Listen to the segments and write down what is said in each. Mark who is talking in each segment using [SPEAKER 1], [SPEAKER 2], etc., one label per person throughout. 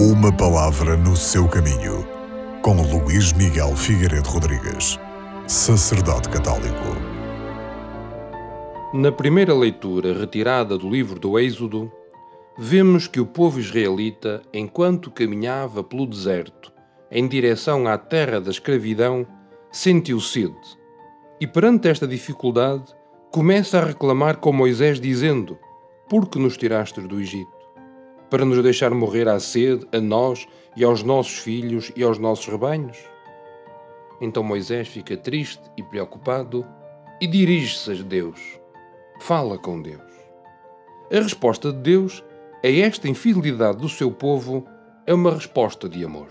[SPEAKER 1] Uma palavra no seu caminho, com Luís Miguel Figueiredo Rodrigues, sacerdote católico.
[SPEAKER 2] Na primeira leitura retirada do livro do Êxodo, vemos que o povo israelita, enquanto caminhava pelo deserto em direção à terra da escravidão, sentiu sede. E perante esta dificuldade, começa a reclamar com Moisés, dizendo: Por que nos tirastes do Egito? Para nos deixar morrer à sede, a nós e aos nossos filhos e aos nossos rebanhos? Então Moisés fica triste e preocupado e dirige-se a Deus. Fala com Deus. A resposta de Deus a esta infidelidade do seu povo é uma resposta de amor.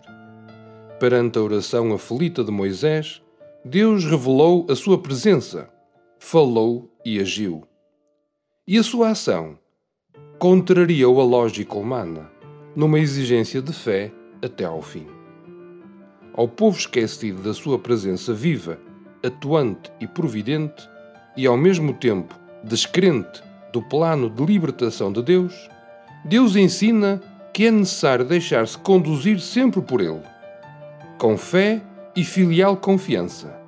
[SPEAKER 2] Perante a oração aflita de Moisés, Deus revelou a sua presença, falou e agiu. E a sua ação contrariou a lógica humana, numa exigência de fé até ao fim. Ao povo esquecido da sua presença viva, atuante e providente, e ao mesmo tempo descrente do plano de libertação de Deus, Deus ensina que é necessário deixar-se conduzir sempre por Ele, com fé e filial confiança,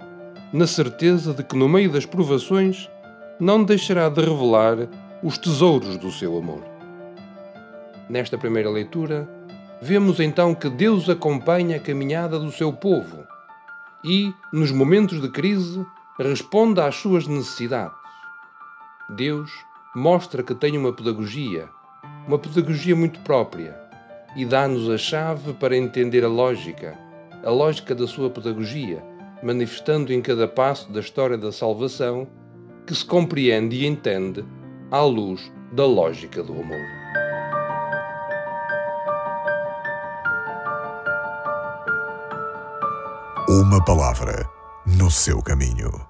[SPEAKER 2] na certeza de que no meio das provações não deixará de revelar os tesouros do seu amor. Nesta primeira leitura, vemos então que Deus acompanha a caminhada do seu povo e, nos momentos de crise, responde às suas necessidades. Deus mostra que tem uma pedagogia, uma pedagogia muito própria, e dá-nos a chave para entender a lógica, a lógica da sua pedagogia, manifestando em cada passo da história da salvação que se compreende e entende à luz da lógica do amor.
[SPEAKER 1] Uma palavra no seu caminho.